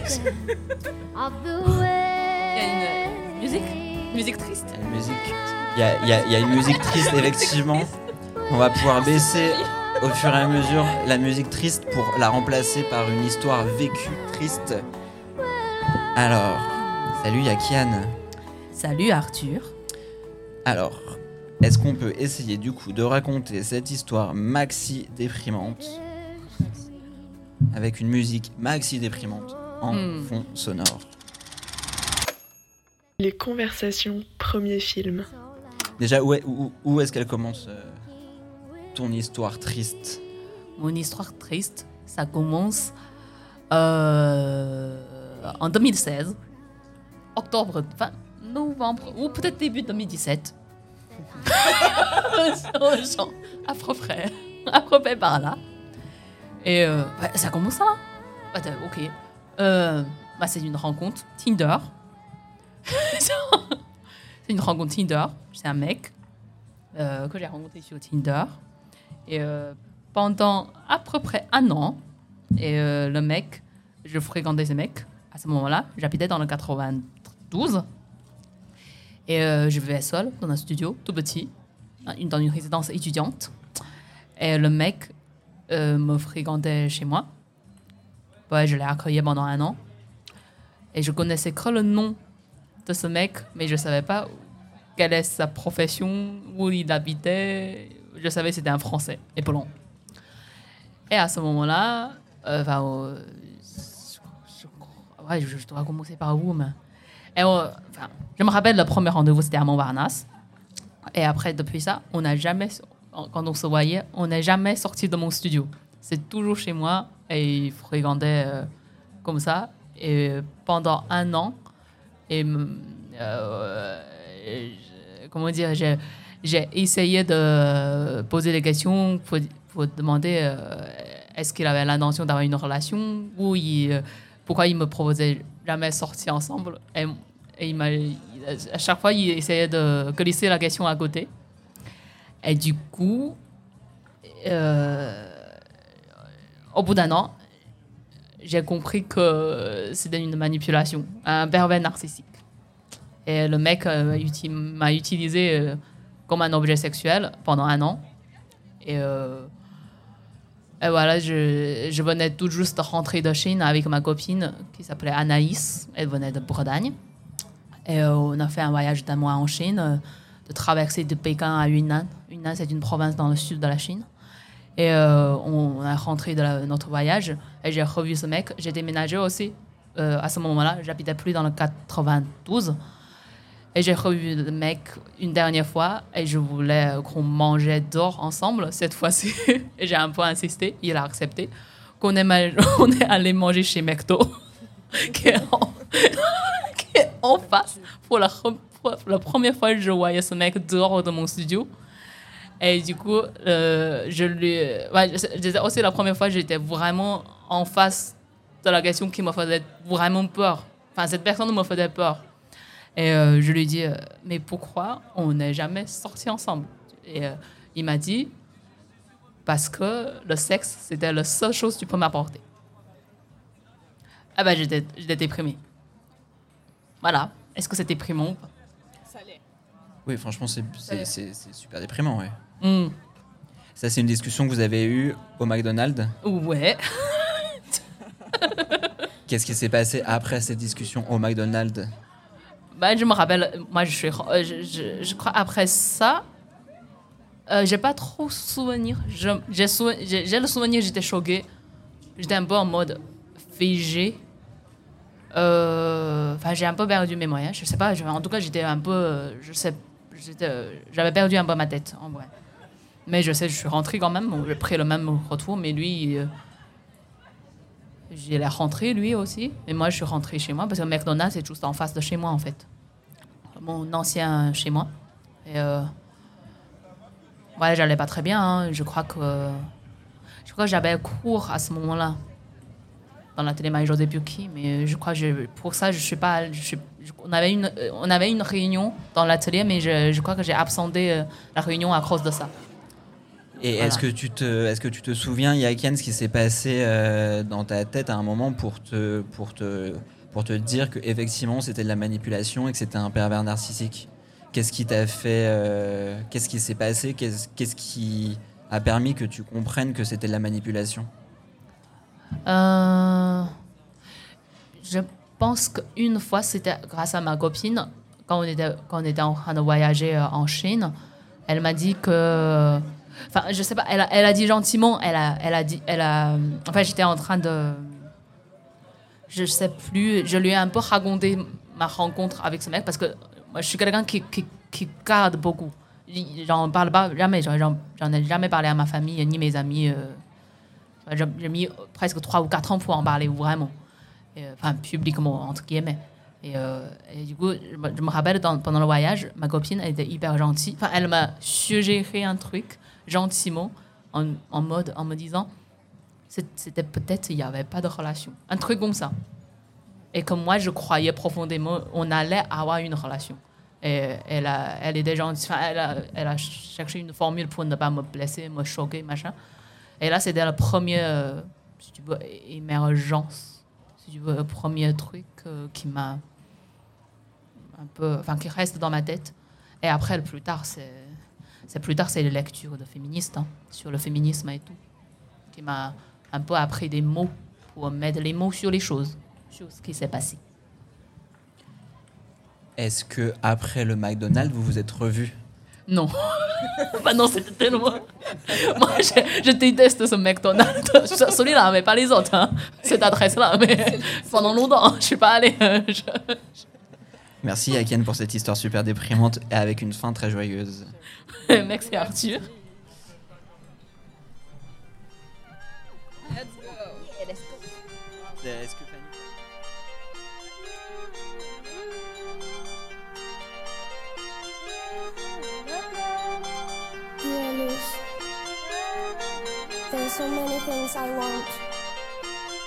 Il y a une musique, musique triste. Il y a une musique, il y a, il y a- il y a une musique triste, effectivement. On va pouvoir baisser au fur et à mesure la musique triste pour la remplacer par une histoire vécue triste. Alors, salut, il y a Kian. Salut Arthur. Alors, est-ce qu'on peut essayer du coup de raconter cette histoire maxi déprimante avec une musique maxi déprimante en Hmm. fond sonore Les conversations, premier film. Déjà, où, est- où- où est-ce qu'elle commence euh, ton histoire triste Mon histoire triste, ça commence euh, en 2016, octobre, enfin novembre, ou peut-être début 2017. Genre, à peu près, à peu près par là. Et euh, ouais, ça commence là. Bah, ok. Euh, bah, c'est une rencontre Tinder. c'est une rencontre Tinder. C'est un mec euh, que j'ai rencontré sur Tinder. Et euh, pendant à peu près un an, et le mec, je fréquentais ce mec. À ce moment-là, j'habitais dans le 92. Et je vivais seule dans un studio tout petit, une- dans une résidence étudiante. Et le mec me fréquentait chez moi. Ouais, je l'ai accueilli pendant un an. Et je connaissais que le nom de ce mec, mais je savais pas quelle est sa profession, où il habitait. Je savais que c'était un Français et Polon. Et à ce moment-là, euh, enfin, euh, je, dois commencer par où, mais... Euh, enfin, je me rappelle le premier rendez-vous, c'était à Montparnasse. Et après, depuis ça, on n'a jamais, quand on se voyait, on n'est jamais sorti de mon studio. C'est toujours chez moi et il fréquentait euh, comme ça. Et pendant un an, et, euh, comment dire, j'ai, j'ai essayé de poser des questions pour, demander euh, est-ce qu'il avait l'intention d'avoir une relation ou il, pourquoi il me proposait jamais sortir ensemble. Et, il m'a, à chaque fois, il essayait de glisser la question à côté. Et du coup, au bout d'un an, j'ai compris que c'était une manipulation, un pervers narcissique. Et le mec euh, m'a utilisé euh, comme un objet sexuel pendant un an. Et, euh, voilà, je, venais tout juste rentrer de Chine avec ma copine qui s'appelait Anaïs. Elle venait de Bretagne. Et on a fait un voyage d'un mois en Chine, de traverser de Pékin à Yunnan. Yunnan, c'est une province dans le sud de la Chine. Et euh, on, a rentré de notre voyage et j'ai revu ce mec. J'ai déménagé aussi euh, à ce moment-là. J'habitais plus dans le 92. Et j'ai revu le mec une dernière fois et je voulais qu'on mangeait dehors ensemble cette fois-ci. et j'ai un peu insisté, il a accepté. Qu'on est, on est allé manger chez McDo, qui, est en, face. Pour la, pour la première fois, je voyais ce mec dehors de mon studio. Et du coup, euh, je lui. Ouais, c'était aussi la première fois j'étais vraiment en face de la question qui me faisait vraiment peur. Enfin, cette personne me faisait peur. Et euh, je lui ai dit, euh, mais pourquoi on n'est jamais sortis ensemble? Et euh, il m'a dit, parce que le sexe, c'était la seule chose que tu peux m'apporter. Ah ben, j'étais déprimée. Voilà. Est-ce que c'est déprimant ou pas? Oui, franchement, c'est super déprimant, ouais. Hmm. Ça, c'est une discussion que vous avez eue au McDonald's. Ouais. Qu'est-ce qui s'est passé après cette discussion au McDonald's? Ben, je me rappelle, moi, je suis. euh, je, je- je crois après ça, euh, j'ai pas trop souvenir. J'ai sou- le souvenir, j'étais choquée. J'étais un peu en mode figé. Euh, Enfin, j'ai un peu perdu mes moyens. Je sais pas, en tout cas, j'étais un peu. euh, Je sais. euh, J'avais perdu un peu ma tête, en vrai. Mais je sais, je suis rentrée quand même. J'ai pris le même retour, mais lui. euh, est rentré lui aussi. Et moi, je suis rentrée chez moi parce que McDonald's est juste en face de chez moi en fait. Mon ancien chez moi. Et euh, ouais, j'allais pas très bien. hein. Je crois que je crois que j'avais cours à ce moment-là dans la télé José Buki, mais je crois que je- pour ça je suis pas. je suis- je- on avait une euh, on avait une réunion dans l'atelier, mais je, crois que j'ai absenté euh, la réunion à cause de ça. Et est-ce que, tu te, est que tu te souviens, Yaken, ce qui s'est passé euh, dans ta tête à un moment pour te, pour te, pour te dire qu'effectivement c'était de la manipulation et que c'était un pervers narcissique? Qu'est-ce qui t'a fait. euh, qu'est-ce qui s'est passé? Qu'est-ce qu'est-ce qui a permis que tu comprennes que c'était de la manipulation? Euh, je pense qu'une fois, c'était grâce à ma copine, quand on était, quand on était en train de voyager euh, en Chine, elle m'a dit que. Enfin, je sais pas, elle a, elle a dit gentiment, elle a, elle a dit. Elle a, enfin, j'étais en train de. Je sais plus, je lui ai un peu raconté ma rencontre avec ce mec parce que moi, je suis quelqu'un qui, qui, qui garde beaucoup. J'en parle pas jamais, j'en ai jamais parlé à ma famille ni mes amis. euh, j'ai mis presque 3 ou 4 ans pour en parler vraiment. Euh, enfin, publiquement, entre guillemets. Et, euh, et du coup, je me, rappelle pendant le voyage, ma copine, elle était hyper gentille. Enfin, elle m'a suggéré un truc gentiment, en, mode, en me disant, c'était peut-être il n'y avait pas de relation. Un truc comme ça. Et comme moi, je croyais profondément, on allait avoir une relation. Et elle, a, elle était gentille. Elle a cherché une formule pour ne pas me blesser, me choquer, machin. Et là, c'était le premier, euh, si tu veux, é- émergence, si tu veux, le premier truc euh, qui m'a un peu, enfin, qui reste dans ma tête. Et après, plus tard, c'est, c'est plus tard, c'est les lectures de féministes hein, sur le féminisme et tout, qui m'a un peu appris des mots pour mettre les mots sur les choses, sur ce qui s'est passé. Est-ce que après le McDonald's, vous vous êtes revus? Non. bah non, c'était tellement. Moi, je, je déteste ce McDonald's. Celui-là, mais pas les autres. hein. Cette adresse-là, mais pendant longtemps, je suis pas allée. euh, je- Merci Yaken pour cette histoire super déprimante et avec une fin très joyeuse. Mec, c'est Arthur. Est-ce que Fanny- Dear so many things I want